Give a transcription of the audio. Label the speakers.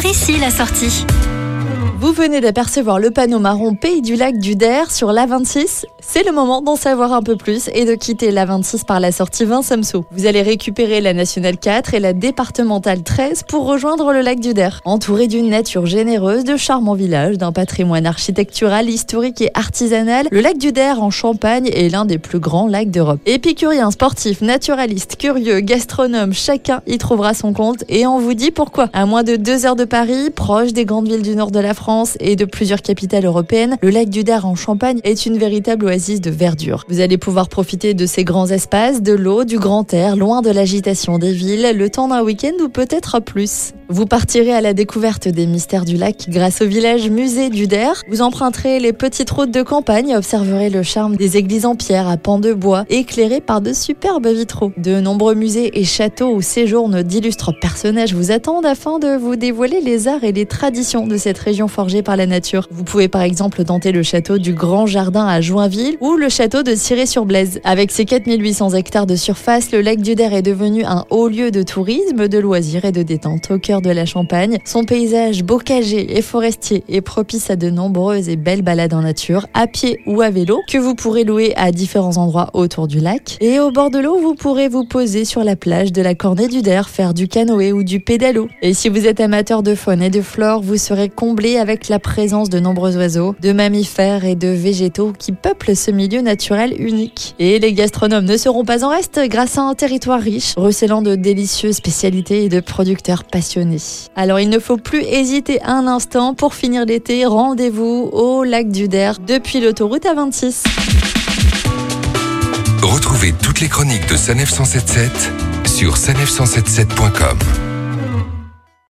Speaker 1: Par ici la sortie.
Speaker 2: Vous venez d'apercevoir le panneau marron Pays du Lac du Der sur l'A26. C'est le moment d'en savoir un peu plus et de quitter l'A26 par la sortie Vincennes-Samsou. Vous allez récupérer la nationale 4 et la départementale 13 pour rejoindre le lac du Der. Entouré d'une nature généreuse, de charmants villages, d'un patrimoine architectural, historique et artisanal, le lac du Der en Champagne est l'un des plus grands lacs d'Europe. Épicurien, sportif, naturaliste, curieux, gastronome, chacun y trouvera son compte et on vous dit pourquoi. À moins de deux heures de Paris, proche des grandes villes du nord de la France, et de plusieurs capitales européennes, le lac du Der en Champagne est une véritable oasis de verdure. Vous allez pouvoir profiter de ces grands espaces, de l'eau, du grand air, loin de l'agitation des villes, le temps d'un week-end ou peut-être plus. Vous partirez à la découverte des mystères du lac grâce au village musée du Der. Vous emprunterez les petites routes de campagne et observerez le charme des églises en pierre à pans de bois éclairées par de superbes vitraux. De nombreux musées et châteaux où séjournent d'illustres personnages vous attendent afin de vous dévoiler les arts et les traditions de cette région forgée par la nature. Vous pouvez par exemple tenter le château du Grand Jardin à Joinville ou le château de Ciré-sur-Blaise. Avec ses 4800 hectares de surface, le lac du Der est devenu un haut lieu de tourisme, de loisirs et de détente au cœur de la Champagne. Son paysage bocagé et forestier est propice à de nombreuses et belles balades en nature, à pied ou à vélo, que vous pourrez louer à différents endroits autour du lac. Et au bord de l'eau, vous pourrez vous poser sur la plage de la Cornée du Der, faire du canoë ou du pédalo. Et si vous êtes amateur de faune et de flore, vous serez comblé avec la présence de nombreux oiseaux, de mammifères et de végétaux qui peuplent ce milieu naturel unique. Et les gastronomes ne seront pas en reste grâce à un territoire riche, recelant de délicieuses spécialités et de producteurs passionnés. Alors il ne faut plus hésiter un instant pour finir l'été. Rendez-vous au lac du Der depuis l'autoroute A26.
Speaker 3: Retrouvez toutes les chroniques de Sanef 177 sur sanef177.com.